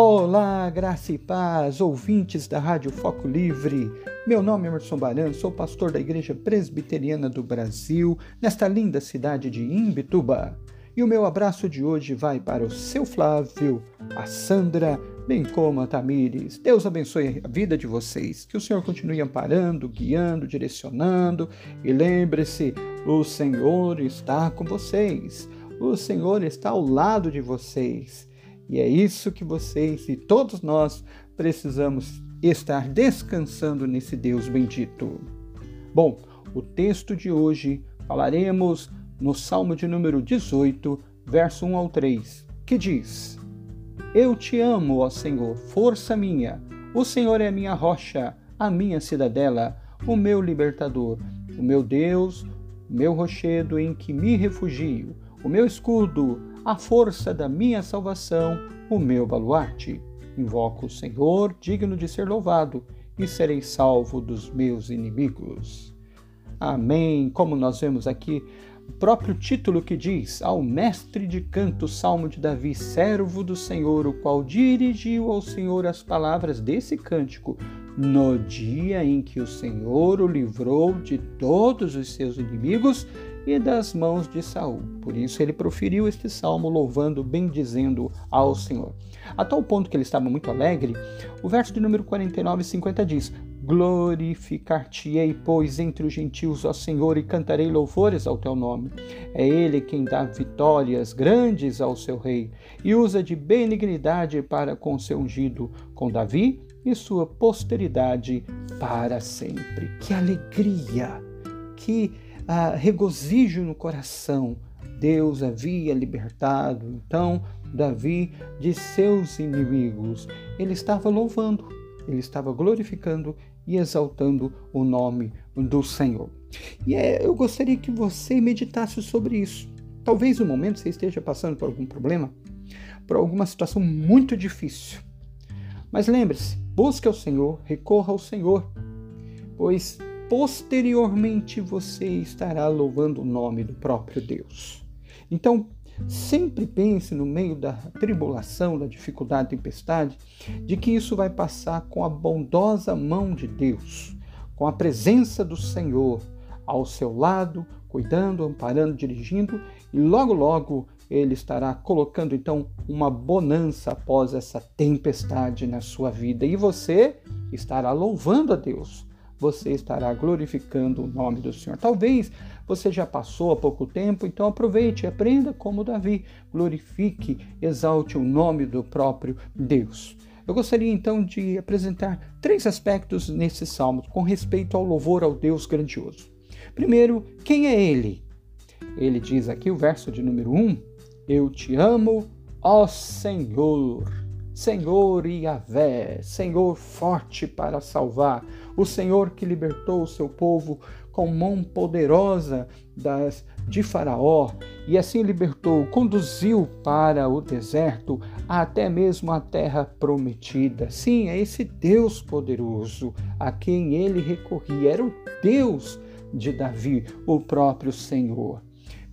Olá, graça e paz, ouvintes da Rádio Foco Livre. Meu nome é Emerson Baran, sou pastor da Igreja Presbiteriana do Brasil, nesta linda cidade de Imbituba. E o meu abraço de hoje vai para o seu Flávio, a Sandra, bem como a Tamires. Deus abençoe a vida de vocês. Que o Senhor continue amparando, guiando, direcionando. E lembre-se, o Senhor está com vocês. O Senhor está ao lado de vocês. E é isso que vocês e todos nós precisamos estar descansando nesse Deus bendito. Bom, o texto de hoje falaremos no Salmo de número 18, verso 1 ao 3, que diz: Eu te amo, ó Senhor, força minha. O Senhor é a minha rocha, a minha cidadela, o meu libertador, o meu Deus, meu rochedo em que me refugio, o meu escudo, a força da minha salvação, o meu baluarte. Invoco o Senhor, digno de ser louvado, e serei salvo dos meus inimigos. Amém. Como nós vemos aqui, o próprio título que diz: Ao mestre de canto, Salmo de Davi, servo do Senhor, o qual dirigiu ao Senhor as palavras desse cântico, no dia em que o Senhor o livrou de todos os seus inimigos e das mãos de Saul. Por isso ele proferiu este salmo louvando, bendizendo ao Senhor. A tal ponto que ele estava muito alegre, o verso de número 49 e 50 diz: Glorificar-te-ei, pois, entre os gentios, ó Senhor, e cantarei louvores ao teu nome. É ele quem dá vitórias grandes ao seu rei e usa de benignidade para com seu ungido, com Davi e sua posteridade para sempre. Que alegria! Que ah, regozijo no coração. Deus havia libertado então Davi de seus inimigos. Ele estava louvando, ele estava glorificando e exaltando o nome do Senhor. E é, eu gostaria que você meditasse sobre isso. Talvez no momento você esteja passando por algum problema, por alguma situação muito difícil. Mas lembre-se, busque ao Senhor, recorra ao Senhor, pois posteriormente você estará louvando o nome do próprio Deus. Então, sempre pense no meio da tribulação, da dificuldade, tempestade, de que isso vai passar com a bondosa mão de Deus, com a presença do Senhor ao seu lado, cuidando, amparando, dirigindo, e logo logo ele estará colocando então uma bonança após essa tempestade na sua vida e você estará louvando a Deus você estará glorificando o nome do Senhor. Talvez você já passou há pouco tempo, então aproveite, aprenda como Davi, glorifique, exalte o nome do próprio Deus. Eu gostaria então de apresentar três aspectos nesse salmo com respeito ao louvor ao Deus grandioso. Primeiro, quem é ele? Ele diz aqui o verso de número 1: Eu te amo, ó Senhor. Senhor Yahvé, Senhor forte para salvar, o Senhor que libertou o seu povo com mão poderosa das, de Faraó e assim libertou, conduziu para o deserto, até mesmo a terra prometida. Sim, é esse Deus poderoso a quem ele recorria, era o Deus de Davi, o próprio Senhor.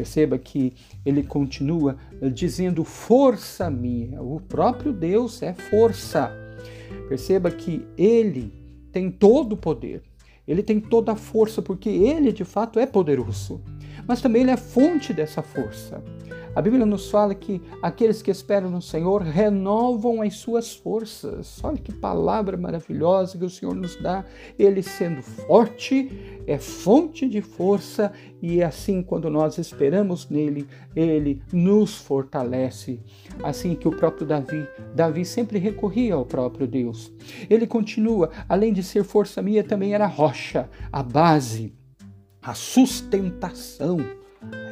Perceba que ele continua dizendo força minha. O próprio Deus é força. Perceba que ele tem todo o poder. Ele tem toda a força porque ele de fato é poderoso. Mas também ele é fonte dessa força. A Bíblia nos fala que aqueles que esperam no Senhor renovam as suas forças. Olha que palavra maravilhosa que o Senhor nos dá. Ele sendo forte, é fonte de força e assim quando nós esperamos nele, ele nos fortalece. Assim que o próprio Davi, Davi sempre recorria ao próprio Deus. Ele continua, além de ser força minha, também era rocha, a base, a sustentação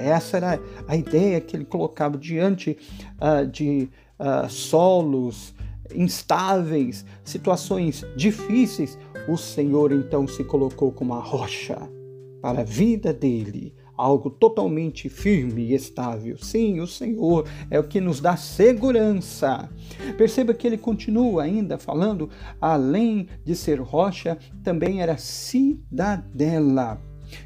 essa era a ideia que ele colocava diante uh, de uh, solos instáveis, situações difíceis. O Senhor então se colocou como a rocha para a vida dele, algo totalmente firme e estável. Sim, o Senhor é o que nos dá segurança. Perceba que ele continua ainda falando, além de ser rocha, também era cidadela.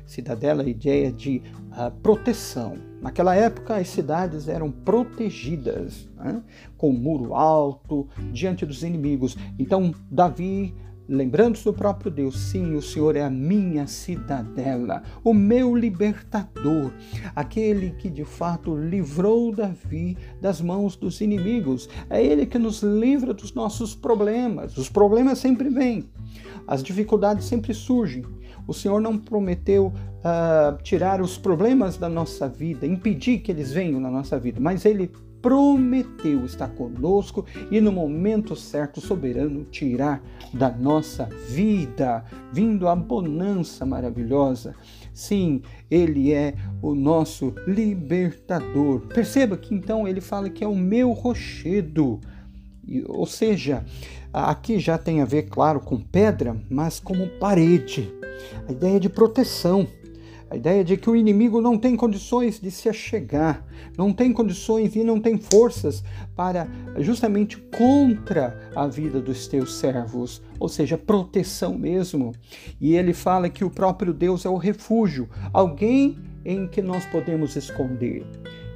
Cidadela, a ideia de a proteção. Naquela época, as cidades eram protegidas, né? com muro alto, diante dos inimigos. Então, Davi Lembrando-se do próprio Deus, sim, o Senhor é a minha cidadela, o meu libertador, aquele que de fato livrou Davi das mãos dos inimigos. É ele que nos livra dos nossos problemas. Os problemas sempre vêm, as dificuldades sempre surgem. O Senhor não prometeu uh, tirar os problemas da nossa vida, impedir que eles venham na nossa vida, mas ele prometeu estar conosco e no momento certo, soberano, tirar da nossa vida, vindo a bonança maravilhosa. Sim, ele é o nosso libertador. Perceba que então ele fala que é o meu rochedo. Ou seja, aqui já tem a ver, claro, com pedra, mas como parede. A ideia de proteção. A ideia de que o inimigo não tem condições de se achegar, não tem condições e não tem forças para justamente contra a vida dos teus servos, ou seja, proteção mesmo. E ele fala que o próprio Deus é o refúgio, alguém em que nós podemos esconder.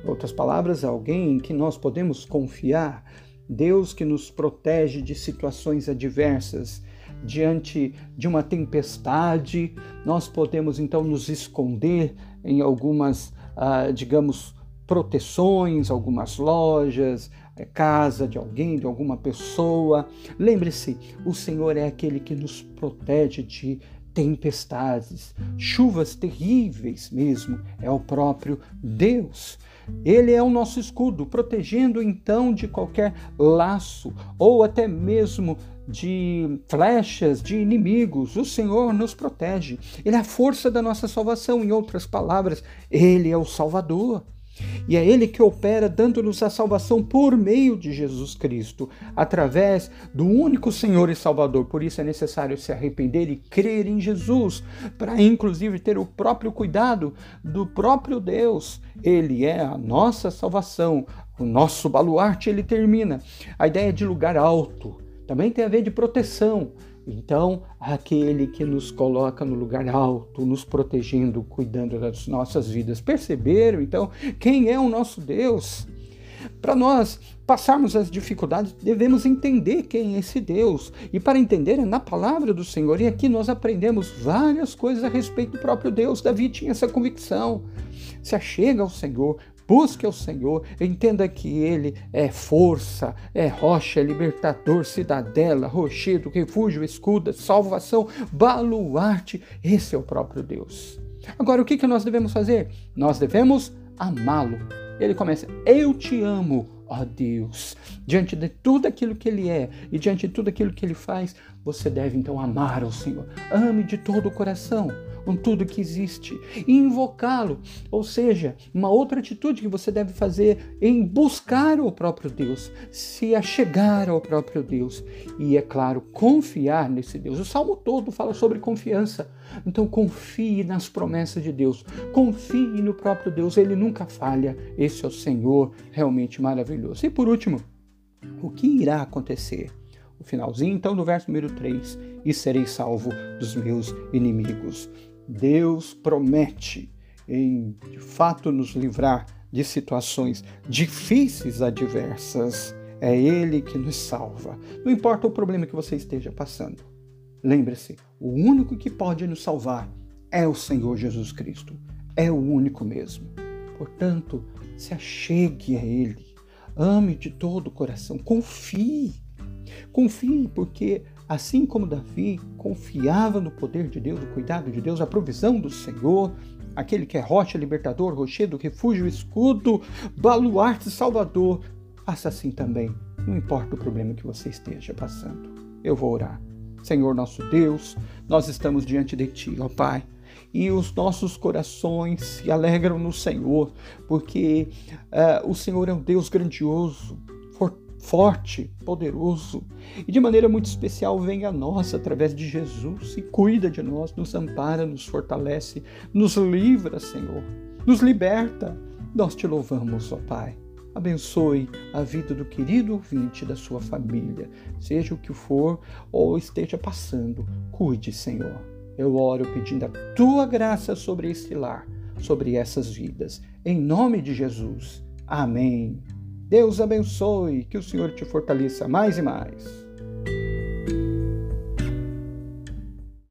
Em outras palavras, alguém em que nós podemos confiar. Deus que nos protege de situações adversas diante de uma tempestade, nós podemos então nos esconder em algumas, ah, digamos, proteções, algumas lojas, é, casa de alguém, de alguma pessoa. Lembre-se, o Senhor é aquele que nos protege de tempestades, chuvas terríveis mesmo, é o próprio Deus. Ele é o nosso escudo, protegendo então de qualquer laço ou até mesmo de flechas de inimigos. O Senhor nos protege. Ele é a força da nossa salvação. Em outras palavras, Ele é o Salvador. E é Ele que opera dando-nos a salvação por meio de Jesus Cristo, através do único Senhor e Salvador. Por isso é necessário se arrepender e crer em Jesus, para inclusive ter o próprio cuidado do próprio Deus. Ele é a nossa salvação, o nosso baluarte. Ele termina. A ideia de lugar alto também tem a ver de proteção. Então, aquele que nos coloca no lugar alto, nos protegendo, cuidando das nossas vidas. Perceberam, então, quem é o nosso Deus? Para nós passarmos as dificuldades, devemos entender quem é esse Deus. E para entender é na palavra do Senhor. E aqui nós aprendemos várias coisas a respeito do próprio Deus. Davi tinha essa convicção. Se achega ao Senhor, Busque ao Senhor, entenda que Ele é força, é rocha, é libertador, cidadela, rochedo, refúgio, escudo, salvação, baluarte. Esse é o próprio Deus. Agora, o que, que nós devemos fazer? Nós devemos amá-lo. Ele começa: Eu te amo, ó Deus. Diante de tudo aquilo que Ele é e diante de tudo aquilo que Ele faz, você deve então amar ao Senhor. Ame de todo o coração com tudo que existe e invocá-lo. Ou seja, uma outra atitude que você deve fazer em buscar o próprio Deus, se achegar ao próprio Deus e, é claro, confiar nesse Deus. O salmo todo fala sobre confiança. Então, confie nas promessas de Deus, confie no próprio Deus, ele nunca falha. Esse é o Senhor realmente maravilhoso. E por último, o que irá acontecer? O finalzinho, então, do verso número 3: E serei salvo dos meus inimigos. Deus promete em de fato nos livrar de situações difíceis, adversas. É Ele que nos salva. Não importa o problema que você esteja passando. Lembre-se, o único que pode nos salvar é o Senhor Jesus Cristo. É o único mesmo. Portanto, se achegue a Ele. Ame de todo o coração. Confie. Confie, porque Assim como Davi confiava no poder de Deus, no cuidado de Deus, a provisão do Senhor, aquele que é rocha, libertador, rochedo, refúgio, escudo, baluarte, salvador, faça assim também, não importa o problema que você esteja passando. Eu vou orar. Senhor nosso Deus, nós estamos diante de Ti, ó Pai e os nossos corações se alegram no Senhor, porque uh, o Senhor é um Deus grandioso, forte, poderoso e de maneira muito especial vem a nós através de Jesus e cuida de nós, nos ampara, nos fortalece, nos livra, Senhor, nos liberta. Nós te louvamos, ó Pai. Abençoe a vida do querido ouvinte da sua família, seja o que for ou esteja passando. Cuide, Senhor. Eu oro pedindo a tua graça sobre este lar, sobre essas vidas. Em nome de Jesus. Amém. Deus abençoe, que o Senhor te fortaleça mais e mais.